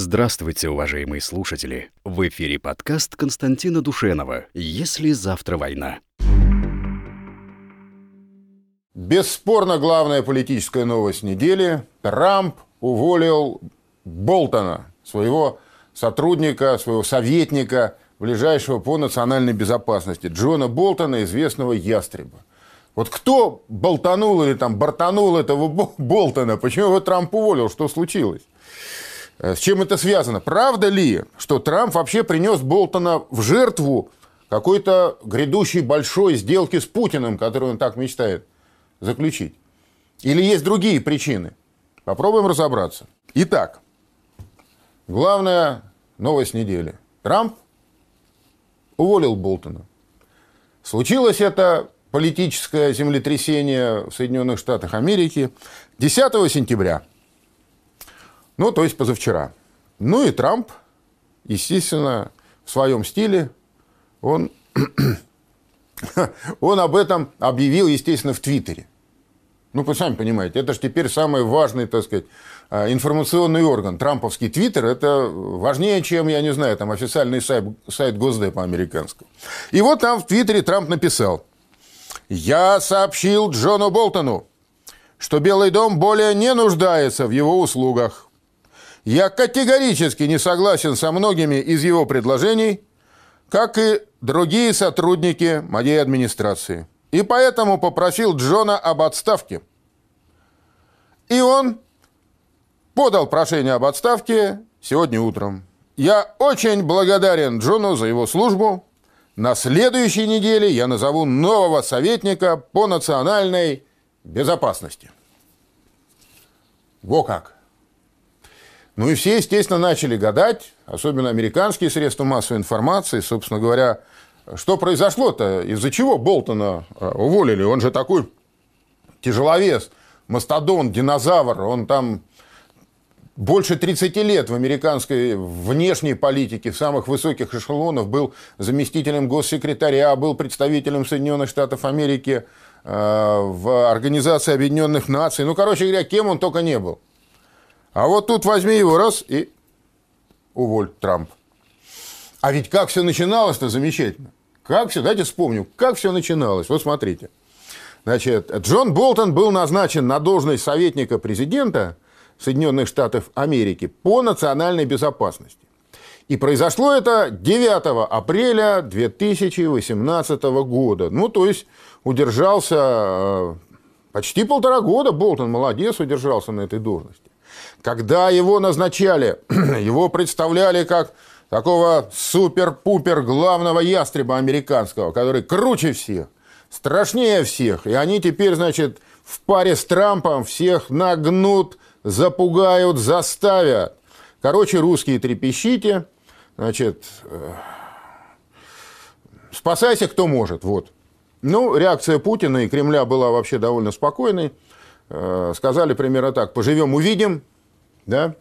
Здравствуйте, уважаемые слушатели! В эфире подкаст Константина Душенова «Если завтра война». Бесспорно главная политическая новость недели. Трамп уволил Болтона, своего сотрудника, своего советника, ближайшего по национальной безопасности, Джона Болтона, известного ястреба. Вот кто болтанул или там бортанул этого Болтона? Почему его Трамп уволил? Что случилось? Э, с чем это связано? Правда ли, что Трамп вообще принес Болтона в жертву какой-то грядущей большой сделки с Путиным, которую он так мечтает заключить? Или есть другие причины? Попробуем разобраться. Итак, главная новость недели. Трамп уволил Болтона. Случилось это политическое землетрясение в Соединенных Штатах Америки 10 сентября – ну, то есть позавчера. Ну и Трамп, естественно, в своем стиле, он, он об этом объявил, естественно, в Твиттере. Ну, вы сами понимаете, это же теперь самый важный, так сказать, а, информационный орган. Трамповский Твиттер – это важнее, чем, я не знаю, там официальный сайт, сайт Госдепа американского. И вот там в Твиттере Трамп написал. «Я сообщил Джону Болтону, что Белый дом более не нуждается в его услугах. Я категорически не согласен со многими из его предложений, как и другие сотрудники моей администрации. И поэтому попросил Джона об отставке. И он подал прошение об отставке сегодня утром. Я очень благодарен Джону за его службу. На следующей неделе я назову нового советника по национальной безопасности. Во как! Ну и все, естественно, начали гадать, особенно американские средства массовой информации, собственно говоря, что произошло-то, из-за чего Болтона э, уволили? Он же такой тяжеловес, мастодон, динозавр, он там больше 30 лет в американской внешней политике, в самых высоких эшелонах, был заместителем госсекретаря, был представителем Соединенных Штатов Америки э, в Организации Объединенных Наций. Ну, короче говоря, кем он только не был. А вот тут возьми его раз и уволь Трамп. А ведь как все начиналось-то замечательно. Как все, дайте вспомню, как все начиналось. Вот смотрите. Значит, Джон Болтон был назначен на должность советника президента Соединенных Штатов Америки по национальной безопасности. И произошло это 9 апреля 2018 года. Ну, то есть удержался э, почти полтора года Болтон, молодец, удержался на этой должности. Когда его назначали, его представляли как такого супер-пупер главного ястреба американского, который круче всех, страшнее всех. И они теперь, значит, в паре с Трампом всех нагнут, запугают, заставят. Короче, русские трепещите, значит, э, спасайся, кто может, вот. Ну, реакция Путина и Кремля была вообще довольно спокойной. Э, сказали примерно так, поживем, увидим, да?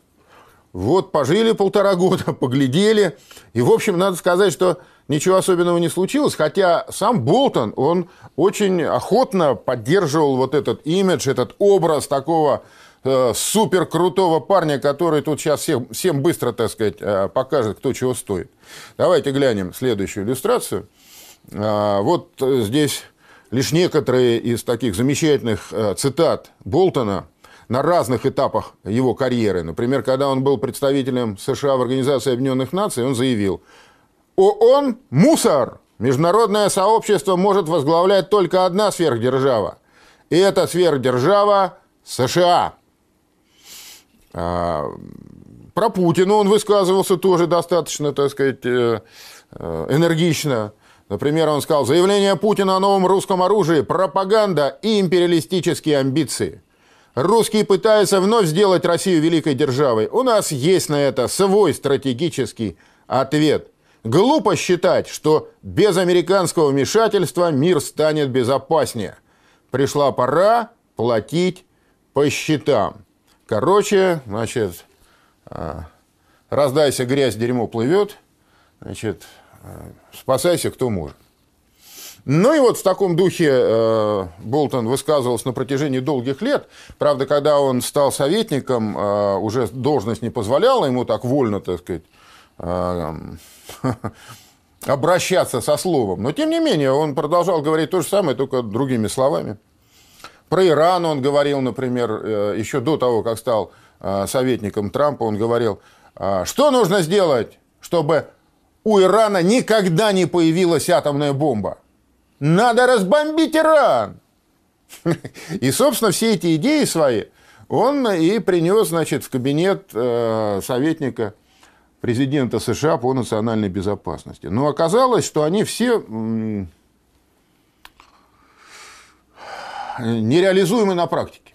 Вот пожили полтора года, поглядели. И, в общем, надо сказать, что ничего особенного не случилось. Хотя сам Болтон, он очень охотно поддерживал вот этот имидж, этот образ такого э, супер парня, который тут сейчас всем, всем быстро, так сказать, э, покажет, кто чего стоит. Давайте глянем следующую иллюстрацию. Э, вот здесь лишь некоторые из таких замечательных э, цитат Болтона – на разных этапах его карьеры. Например, когда он был представителем США в Организации Объединенных Наций, он заявил, ООН – мусор! Международное сообщество может возглавлять только одна сверхдержава. И эта сверхдержава – США. А, про Путина он высказывался тоже достаточно, так сказать, э, э, энергично. Например, он сказал, заявление Путина о новом русском оружии – пропаганда и империалистические амбиции – Русские пытаются вновь сделать Россию великой державой. У нас есть на это свой стратегический ответ. Глупо считать, что без американского вмешательства мир станет безопаснее. Пришла пора платить по счетам. Короче, значит, а, раздайся, грязь, дерьмо плывет. Значит, спасайся, кто может. Ну и вот в таком духе э, Болтон высказывался на протяжении долгих лет. Правда, когда он стал советником, э, уже должность не позволяла ему так вольно, так сказать, э, обращаться со словом. Но, тем не менее, он продолжал говорить то же самое, только другими словами. Про Иран он говорил, например, еще до того, как стал советником Трампа, он говорил, что нужно сделать, чтобы у Ирана никогда не появилась атомная бомба. Надо разбомбить Иран. И, собственно, все эти идеи свои он и принес, значит, в кабинет э, советника президента США по национальной безопасности. Но оказалось, что они все нереализуемы на практике.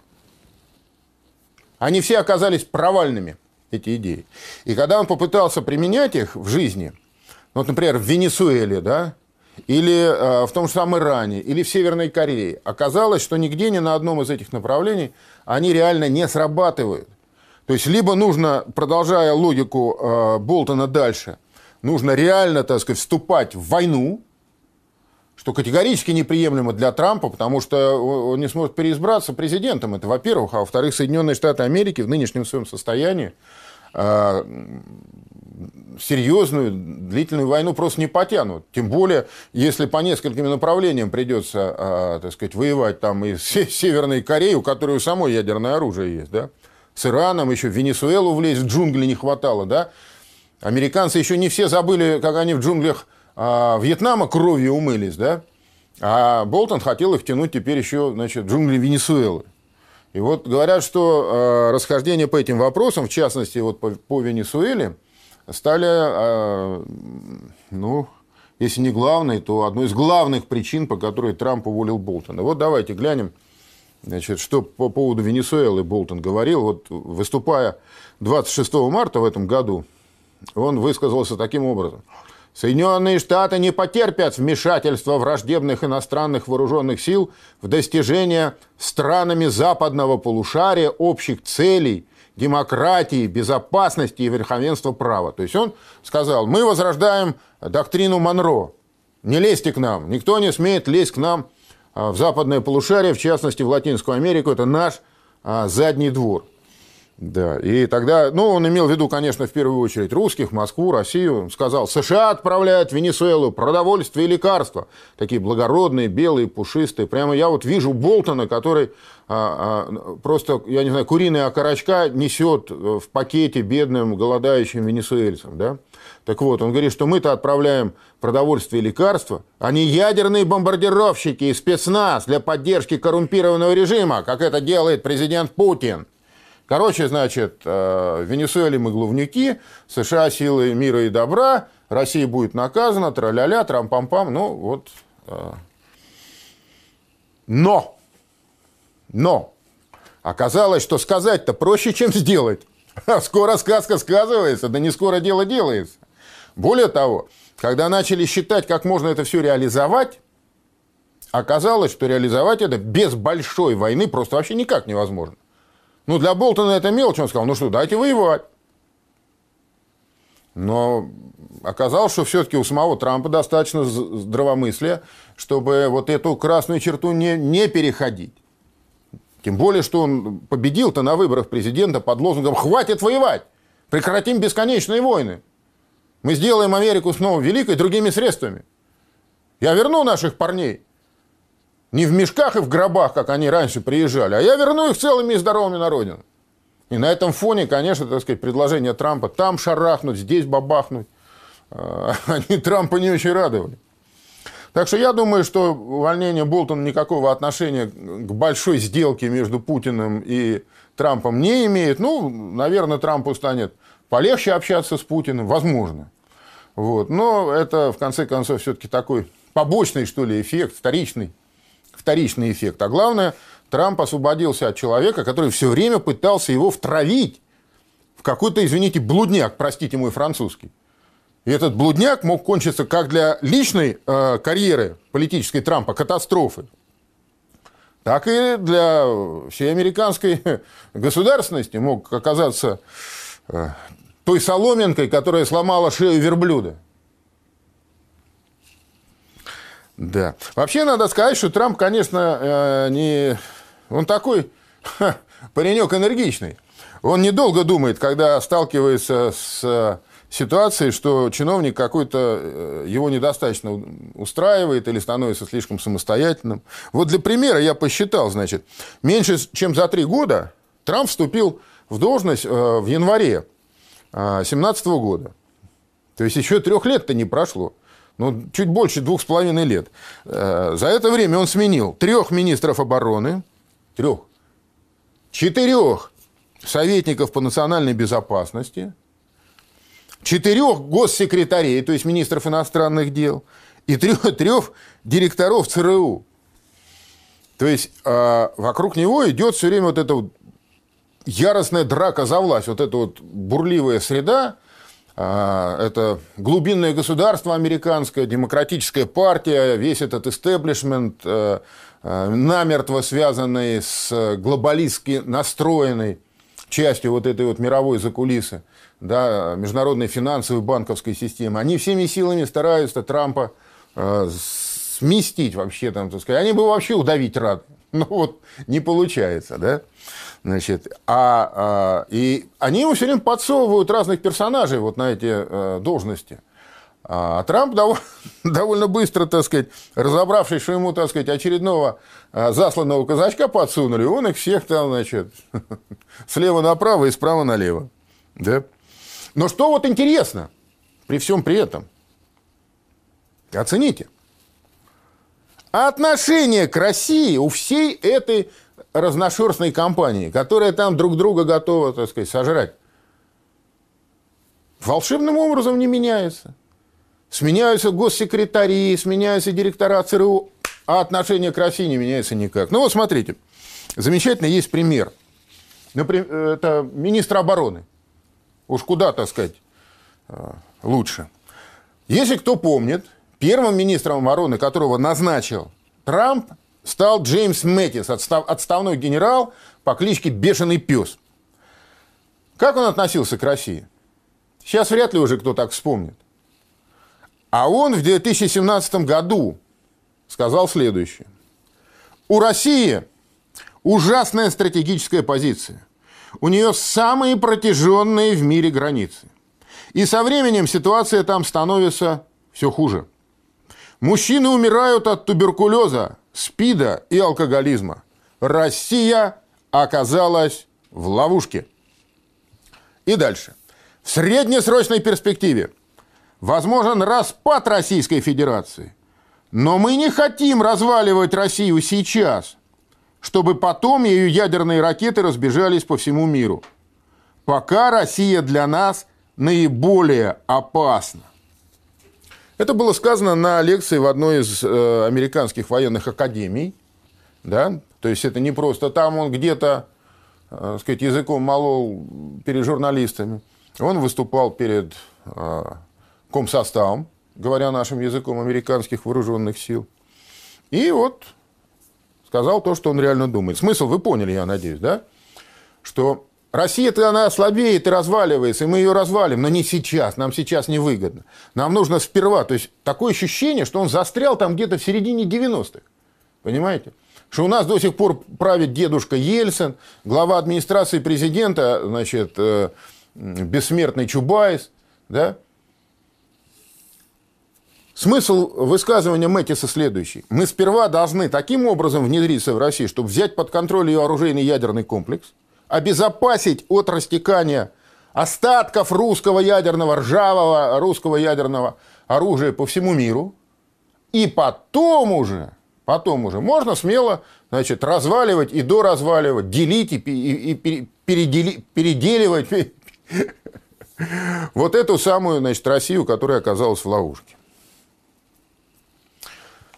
Они все оказались провальными, эти идеи. И когда он попытался применять их в жизни, вот, например, в Венесуэле, да, или э, в том же самом Иране, или в Северной Корее. Оказалось, что нигде ни на одном из этих направлений они реально не срабатывают. То есть, либо нужно, продолжая логику э, Болтона дальше, нужно реально, так сказать, вступать в войну, что категорически неприемлемо для Трампа, потому что он не сможет переизбраться президентом. Это, во-первых. А во-вторых, Соединенные Штаты Америки в нынешнем своем состоянии э, серьезную длительную войну просто не потянут. Тем более, если по нескольким направлениям придется, а, так сказать, воевать там и с Северной Кореей, у которой у самой ядерное оружие есть, да, с Ираном, еще в Венесуэлу влезть, в джунгли не хватало, да. Американцы еще не все забыли, как они в джунглях а, Вьетнама кровью умылись, да. А Болтон хотел их тянуть теперь еще, значит, в джунгли Венесуэлы. И вот говорят, что э, расхождение по этим вопросам, в частности, вот по, по Венесуэле, стали, э, ну, если не главной, то одной из главных причин, по которой Трамп уволил Болтона. Вот давайте глянем, значит, что по поводу Венесуэлы Болтон говорил. Вот выступая 26 марта в этом году, он высказался таким образом – Соединенные Штаты не потерпят вмешательства враждебных иностранных вооруженных сил в достижение странами западного полушария общих целей, демократии, безопасности и верховенства права. То есть он сказал, мы возрождаем доктрину Монро. Не лезьте к нам, никто не смеет лезть к нам а, в западное полушарие, в частности в Латинскую Америку, это наш а, задний двор. Да, и тогда, ну, он имел в виду, конечно, в первую очередь русских, Москву, Россию. Сказал, США отправляют в Венесуэлу продовольствие и лекарства. Такие благородные, белые, пушистые. Прямо я вот вижу Болтона, который а, а, просто, я не знаю, куриные окорочка несет в пакете бедным, голодающим венесуэльцам, да? Так вот, он говорит, что мы-то отправляем продовольствие и лекарства, а не ядерные бомбардировщики и спецназ для поддержки коррумпированного режима, как это делает президент Путин. Короче, значит, э, в Венесуэле мы главнюки, США силы мира и добра, Россия будет наказана, тра-ля-ля, трам-пам-пам, ну вот. Э. Но, но, оказалось, что сказать-то проще, чем сделать. Скоро сказка сказывается, да не скоро дело делается. Более того, когда начали считать, как можно это все реализовать, оказалось, что реализовать это без большой войны просто вообще никак невозможно. Ну, для Болтона это мелочь, он сказал, ну что, дайте воевать. Но оказалось, что все-таки у самого Трампа достаточно здравомыслия, чтобы вот эту красную черту не, не переходить. Тем более, что он победил-то на выборах президента под лозунгом «Хватит воевать! Прекратим бесконечные войны! Мы сделаем Америку снова великой другими средствами! Я верну наших парней!» Не в мешках и в гробах, как они раньше приезжали, а я верну их целыми и здоровыми на родину. И на этом фоне, конечно, так сказать, предложение Трампа там шарахнуть, здесь бабахнуть, а, они Трампа не очень радовали. Так что я думаю, что увольнение Болтона никакого отношения к большой сделке между Путиным и Трампом не имеет. Ну, наверное, Трампу станет полегче общаться с Путиным, возможно. Вот. Но это, в конце концов, все-таки такой побочный, что ли, эффект, вторичный вторичный эффект. А главное, Трамп освободился от человека, который все время пытался его втравить в какой-то, извините, блудняк, простите мой французский. И этот блудняк мог кончиться как для личной э, карьеры политической Трампа катастрофы, так и для всей американской государственности мог оказаться э, той соломинкой, которая сломала шею верблюда. Да. Вообще надо сказать, что Трамп, конечно, э, не... Он такой ха, паренек энергичный. Он недолго думает, когда сталкивается с ситуацией, что чиновник какой-то э, его недостаточно устраивает или становится слишком самостоятельным. Вот для примера я посчитал, значит, меньше чем за три года Трамп вступил в должность э, в январе 2017 года. То есть еще трех лет-то не прошло ну, чуть больше двух с половиной лет. Э, за это время он сменил трех министров обороны, трех, четырех советников по национальной безопасности, четырех госсекретарей, то есть министров иностранных дел, и трех, трех директоров ЦРУ. То есть э, вокруг него идет все время вот эта вот яростная драка за власть, вот эта вот бурливая среда, это глубинное государство американское, демократическая партия, весь этот истеблишмент, э, э, намертво связанный с глобалистски настроенной частью вот этой вот мировой закулисы, да, международной финансовой банковской системы, они всеми силами стараются Трампа э, сместить вообще, там, так сказать. Они бы вообще удавить рад. Но вот не получается, да. Значит, а, а, и они ему все время подсовывают разных персонажей вот на эти а, должности. А Трамп довольно, довольно быстро, так сказать, разобравшись, что ему, так сказать, очередного а, засланного казачка подсунули, он их всех там, значит, слева направо и справа налево. Да? Но что вот интересно, при всем при этом, оцените, отношение к России у всей этой разношерстной компании, которая там друг друга готова, так сказать, сожрать, волшебным образом не меняется. Сменяются госсекретари, сменяются директора ЦРУ, а отношение к России не меняется никак. Ну вот смотрите, замечательно есть пример. Например, это министр обороны. Уж куда, так сказать, э, лучше. Если кто помнит, первым министром обороны, которого назначил Трамп, стал Джеймс Мэттис, отстав, отставной генерал по кличке Бешеный Пес. Как он относился к России? Сейчас вряд ли уже кто так вспомнит. А он в 2017 году сказал следующее. У России ужасная стратегическая позиция. У нее самые протяженные в мире границы. И со временем ситуация там становится все хуже. Мужчины умирают от туберкулеза, СПИДа и алкоголизма. Россия оказалась в ловушке. И дальше. В среднесрочной перспективе возможен распад Российской Федерации. Но мы не хотим разваливать Россию сейчас, чтобы потом ее ядерные ракеты разбежались по всему миру. Пока Россия для нас наиболее опасна. Это было сказано на лекции в одной из э, американских военных академий. Да? То есть это не просто там он где-то э, сказать, языком молол перед журналистами. Он выступал перед э, комсоставом, говоря нашим языком американских вооруженных сил. И вот сказал то, что он реально думает. Смысл вы поняли, я надеюсь, да? Что Россия-то она слабеет и разваливается, и мы ее развалим, но не сейчас, нам сейчас невыгодно. Нам нужно сперва, то есть такое ощущение, что он застрял там где-то в середине 90-х, понимаете? Что у нас до сих пор правит дедушка Ельцин, глава администрации президента, значит, э, бессмертный Чубайс, да? Смысл высказывания Мэтиса следующий. Мы сперва должны таким образом внедриться в Россию, чтобы взять под контроль ее оружейный ядерный комплекс – обезопасить от растекания остатков русского ядерного, ржавого русского ядерного оружия по всему миру. И потом уже, потом уже можно смело значит, разваливать и доразваливать, делить и, и, и передели, переделивать вот эту самую значит, Россию, которая оказалась в ловушке.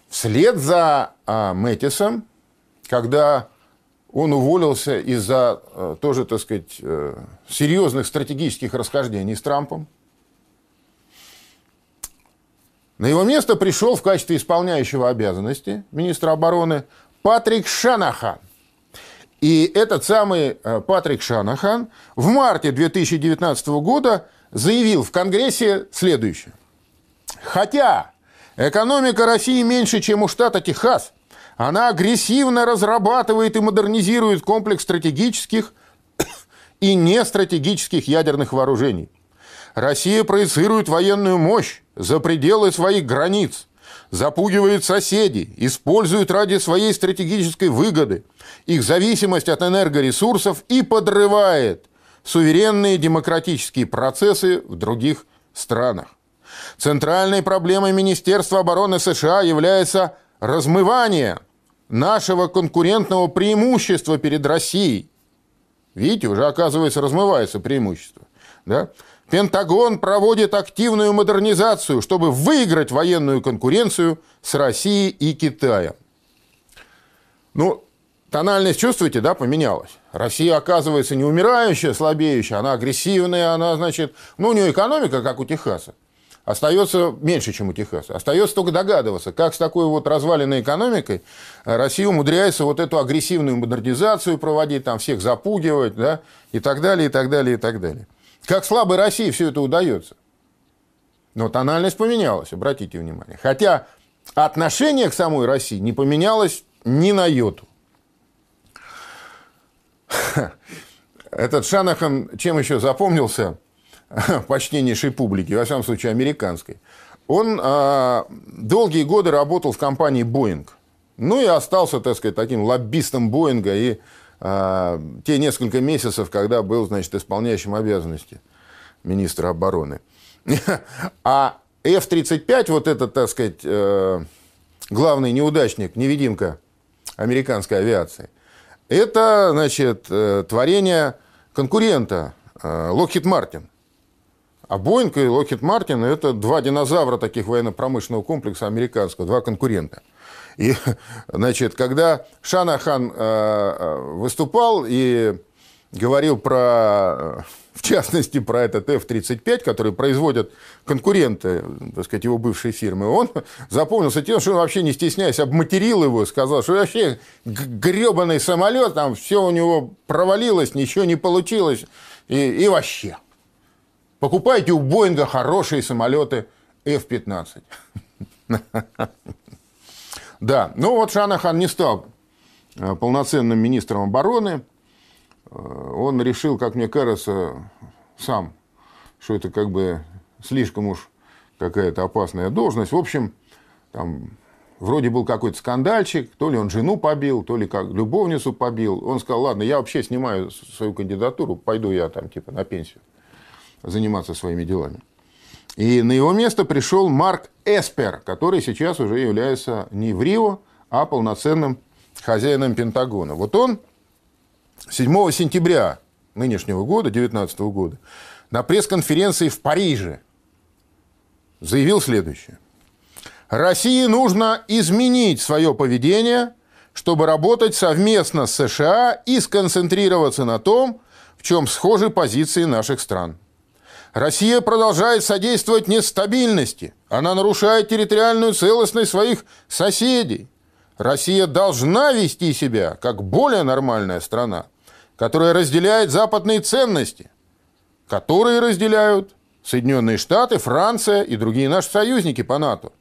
Вслед за а, Мэтисом, когда он уволился из-за э, тоже, так сказать, э, серьезных стратегических расхождений с Трампом. На его место пришел в качестве исполняющего обязанности министра обороны Патрик Шанахан. И этот самый э, Патрик Шанахан в марте 2019 года заявил в Конгрессе следующее. Хотя Экономика России меньше, чем у штата Техас. Она агрессивно разрабатывает и модернизирует комплекс стратегических и нестратегических ядерных вооружений. Россия проецирует военную мощь за пределы своих границ, запугивает соседей, использует ради своей стратегической выгоды их зависимость от энергоресурсов и подрывает суверенные демократические процессы в других странах. Центральной проблемой Министерства обороны США является размывание нашего конкурентного преимущества перед Россией. Видите, уже оказывается размывается преимущество. Да? Пентагон проводит активную модернизацию, чтобы выиграть военную конкуренцию с Россией и Китаем. Ну, тональность, чувствуете, да, поменялась. Россия, оказывается, не умирающая, слабеющая, она агрессивная, она, значит, ну, у нее экономика, как у Техаса. Остается меньше, чем у Техаса. Остается только догадываться, как с такой вот разваленной экономикой Россия умудряется вот эту агрессивную модернизацию проводить, там всех запугивать, да, и так далее, и так далее, и так далее. Как слабой России все это удается. Но тональность поменялась, обратите внимание. Хотя отношение к самой России не поменялось ни на йоту. Этот Шанахан чем еще запомнился почтеннейшей публике, во всяком случае американской? Он а, долгие годы работал в компании Boeing. Ну и остался, так сказать, таким лоббистом Боинга и а, те несколько месяцев, когда был, значит, исполняющим обязанности министра обороны. А F-35, вот этот, так сказать, э, главный неудачник, невидимка американской авиации, это, значит, э, творение конкурента э, Lockheed Martin. А Боинг и Lockheed Martin – это два динозавра таких военно-промышленного комплекса американского, два конкурента – и, значит, когда Шанахан э, э, выступал и говорил про, в частности, про этот F-35, который производят конкуренты, так сказать, его бывшей фирмы, он запомнился тем, что он вообще не стесняясь обматерил его, сказал, что вообще гребаный самолет, там все у него провалилось, ничего не получилось, и, и вообще. Покупайте у Боинга хорошие самолеты F-15. Да, ну вот Шанахан не стал э, полноценным министром обороны. Э, он решил, как мне кажется, сам, что это как бы слишком уж какая-то опасная должность. В общем, там вроде был какой-то скандальчик, то ли он жену побил, то ли как любовницу побил. Он сказал, ладно, я вообще снимаю свою кандидатуру, пойду я там типа на пенсию заниматься своими делами. И на его место пришел Марк Эспер, который сейчас уже является не в Рио, а полноценным хозяином Пентагона. Вот он 7 сентября нынешнего года, 2019 года, на пресс-конференции в Париже заявил следующее. России нужно изменить свое поведение, чтобы работать совместно с США и сконцентрироваться на том, в чем схожи позиции наших стран – Россия продолжает содействовать нестабильности. Она нарушает территориальную целостность своих соседей. Россия должна вести себя как более нормальная страна, которая разделяет западные ценности, которые разделяют Соединенные Штаты, Франция и другие наши союзники по НАТО.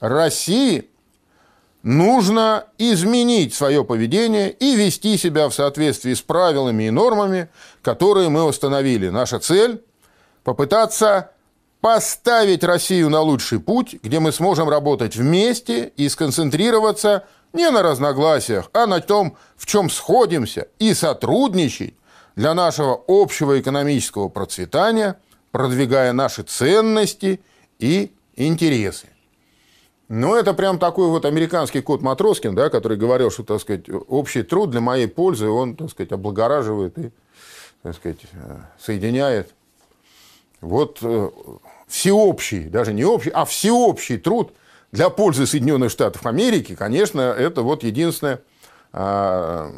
России нужно изменить свое поведение и вести себя в соответствии с правилами и нормами, которые мы установили. Наша цель попытаться поставить Россию на лучший путь, где мы сможем работать вместе и сконцентрироваться не на разногласиях, а на том, в чем сходимся, и сотрудничать для нашего общего экономического процветания, продвигая наши ценности и интересы. Ну, это прям такой вот американский кот Матроскин, да, который говорил, что, так сказать, общий труд для моей пользы, он, так сказать, облагораживает и, так сказать, э, соединяет вот э, всеобщий, даже не общий, а всеобщий труд для пользы Соединенных Штатов Америки, конечно, это вот единственное, а,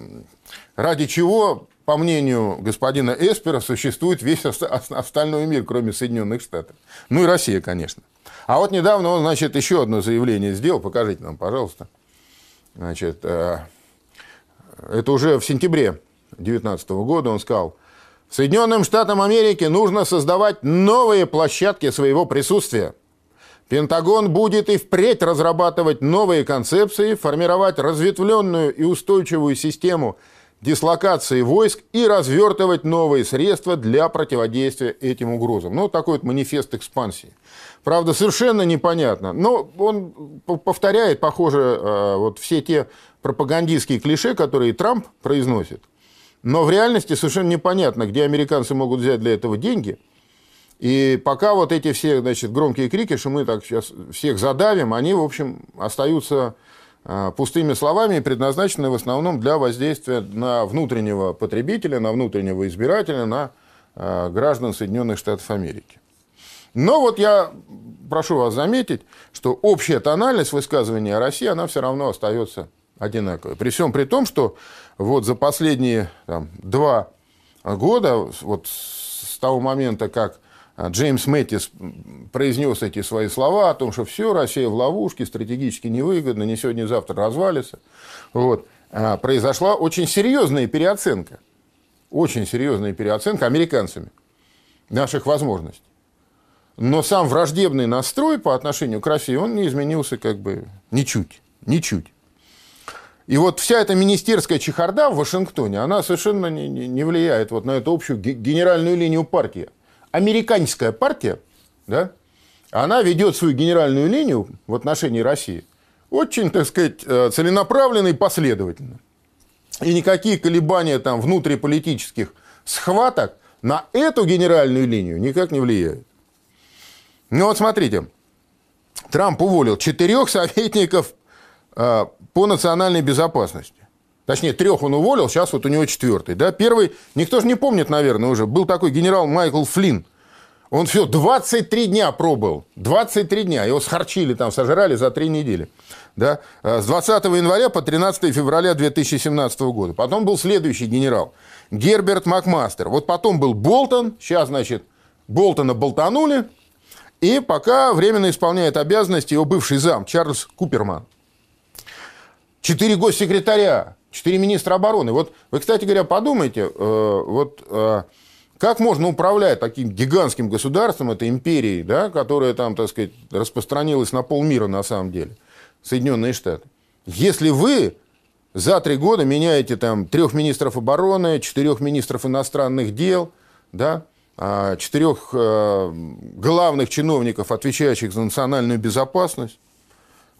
ради чего, по мнению господина Эспера, существует весь остальной мир, кроме Соединенных Штатов. Ну и Россия, конечно. А вот недавно он, значит, еще одно заявление сделал, покажите нам, пожалуйста. Значит, э, это уже в сентябре 2019 года он сказал, Соединенным Штатам Америки нужно создавать новые площадки своего присутствия. Пентагон будет и впредь разрабатывать новые концепции, формировать разветвленную и устойчивую систему дислокации войск и развертывать новые средства для противодействия этим угрозам. Ну, такой вот манифест экспансии. Правда, совершенно непонятно. Но он повторяет, похоже, э, вот все те пропагандистские клише, которые Трамп произносит. Но в реальности совершенно непонятно, где американцы могут взять для этого деньги – и пока вот эти все значит, громкие крики, что мы так сейчас всех задавим, они, в общем, остаются а, пустыми словами и предназначены в основном для воздействия на внутреннего потребителя, на внутреннего избирателя, на а, граждан Соединенных Штатов Америки. Но вот я прошу вас заметить, что общая тональность высказывания о России, она все равно остается одинаковой. При всем при том, что вот за последние там, два года, вот с того момента, как а Джеймс Мэттис произнес эти свои слова о том, что все, Россия в ловушке, стратегически невыгодно, не сегодня, не завтра развалится. Вот. А произошла очень серьезная переоценка, очень серьезная переоценка американцами наших возможностей. Но сам враждебный настрой по отношению к России, он не изменился как бы ничуть, ничуть. И вот вся эта министерская чехарда в Вашингтоне, она совершенно не, не влияет вот на эту общую генеральную линию партии американская партия, да, она ведет свою генеральную линию в отношении России очень, так сказать, э, целенаправленно и последовательно. И никакие колебания там внутриполитических схваток на эту генеральную линию никак не влияют. Ну вот смотрите, Трамп уволил четырех советников по национальной безопасности. Точнее, трех он уволил, сейчас вот у него четвертый. Да? Первый, никто же не помнит, наверное, уже, был такой генерал Майкл Флинн. Он все, 23 дня пробыл. 23 дня. Его схарчили там, сожрали за три недели. Да? Э, с 20 января по 13 февраля 2017 года. Потом был следующий генерал. Герберт Макмастер. Вот потом был Болтон. Сейчас, значит, Болтона болтанули. И пока временно исполняет обязанности его бывший зам Чарльз Куперман. Четыре госсекретаря Четыре министра обороны. Вот вы, кстати говоря, подумайте, э, вот э, как можно управлять таким гигантским государством, этой империей, да, которая там, так сказать, распространилась на полмира на самом деле, Соединенные Штаты, если вы за три года меняете там трех министров обороны, четырех министров иностранных дел, да, а, четырех э, главных чиновников, отвечающих за национальную безопасность,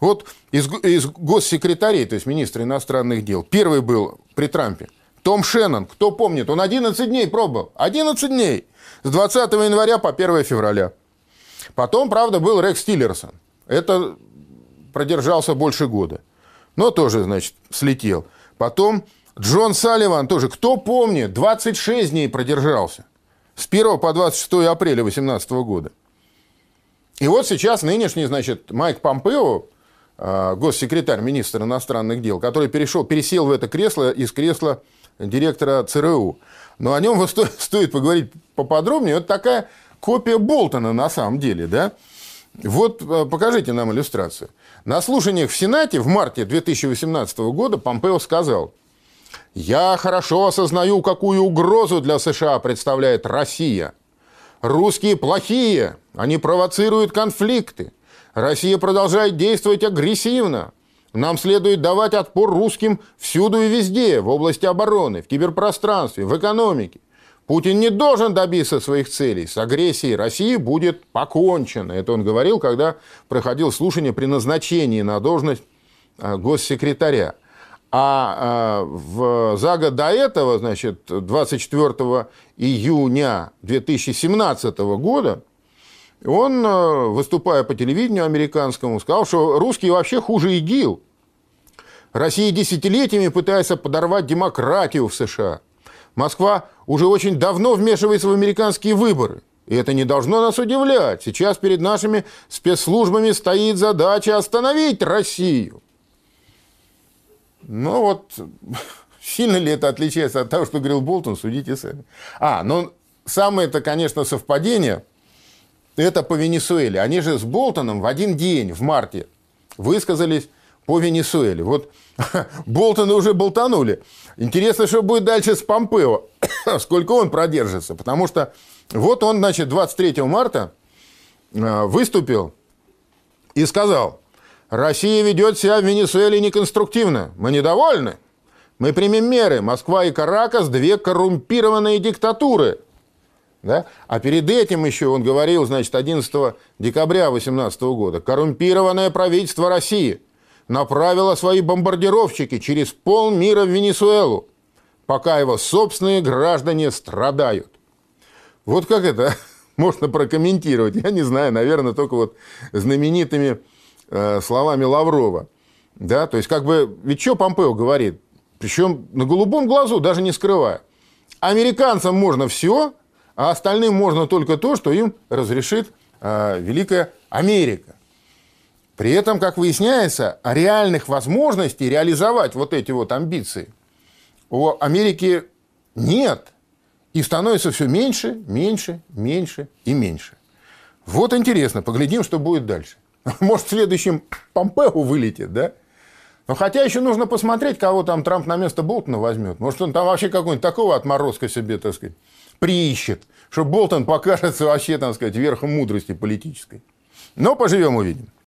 вот из, из госсекретарей, то есть министра иностранных дел, первый был при Трампе. Том Шеннон, кто помнит, он 11 дней пробовал. 11 дней. С 20 января по 1 февраля. Потом, правда, был Рекс Тиллерсон. Это продержался больше года. Но тоже, значит, слетел. Потом Джон Салливан тоже, кто помнит, 26 дней продержался. С 1 по 26 апреля 2018 года. И вот сейчас нынешний, значит, Майк Помпео, госсекретарь, министр иностранных дел, который перешел, пересел в это кресло из кресла директора ЦРУ. Но о нем стоит, поговорить поподробнее. Вот такая копия Болтона на самом деле. Да? Вот э, покажите нам иллюстрацию. На слушаниях в Сенате в марте 2018 года Помпео сказал, «Я хорошо осознаю, какую угрозу для США представляет Россия. Русские плохие, они провоцируют конфликты. Россия продолжает действовать агрессивно. Нам следует давать отпор русским всюду и везде, в области обороны, в киберпространстве, в экономике. Путин не должен добиться своих целей. С агрессией России будет покончено. Это он говорил, когда проходил слушание при назначении на должность а, госсекретаря. А, а в, за год до этого, значит, 24 июня 2017 года, он, э, выступая по телевидению американскому, сказал, что русские вообще хуже ИГИЛ. Россия десятилетиями пытается подорвать демократию в США. Москва уже очень давно вмешивается в американские выборы. И это не должно нас удивлять. Сейчас перед нашими спецслужбами стоит задача остановить Россию. Ну вот, сильно ли это отличается от того, что говорил Болтон, судите сами. А, ну самое это, конечно, совпадение – это по Венесуэле. Они же с Болтоном в один день, в марте, высказались по Венесуэле. Вот Болтона уже болтанули. Интересно, что будет дальше с Помпео. Сколько он продержится. Потому что вот он, значит, 23 марта э, выступил и сказал, Россия ведет себя в Венесуэле неконструктивно. Мы недовольны. Мы примем меры. Москва и Каракас – две коррумпированные диктатуры. Да? А перед этим еще он говорил, значит, 11 декабря 2018 года, коррумпированное правительство России направило свои бомбардировщики через полмира в Венесуэлу, пока его собственные граждане страдают. Вот как это можно прокомментировать? Я не знаю, наверное, только вот знаменитыми э, словами Лаврова. Да, то есть, как бы, ведь что Помпео говорит? Причем на голубом глазу, даже не скрывая. Американцам можно все, а остальным можно только то, что им разрешит э, Великая Америка. При этом, как выясняется, реальных возможностей реализовать вот эти вот амбиции у Америки нет. И становится все меньше, меньше, меньше и меньше. Вот интересно, поглядим, что будет дальше. Может, следующим Помпео вылетит, да? Но хотя еще нужно посмотреть, кого там Трамп на место Болтона возьмет. Может, он там вообще какой-нибудь такого отморозка себе, так сказать, приищет, что Болтон покажется вообще, так сказать, верхом мудрости политической. Но поживем, увидим.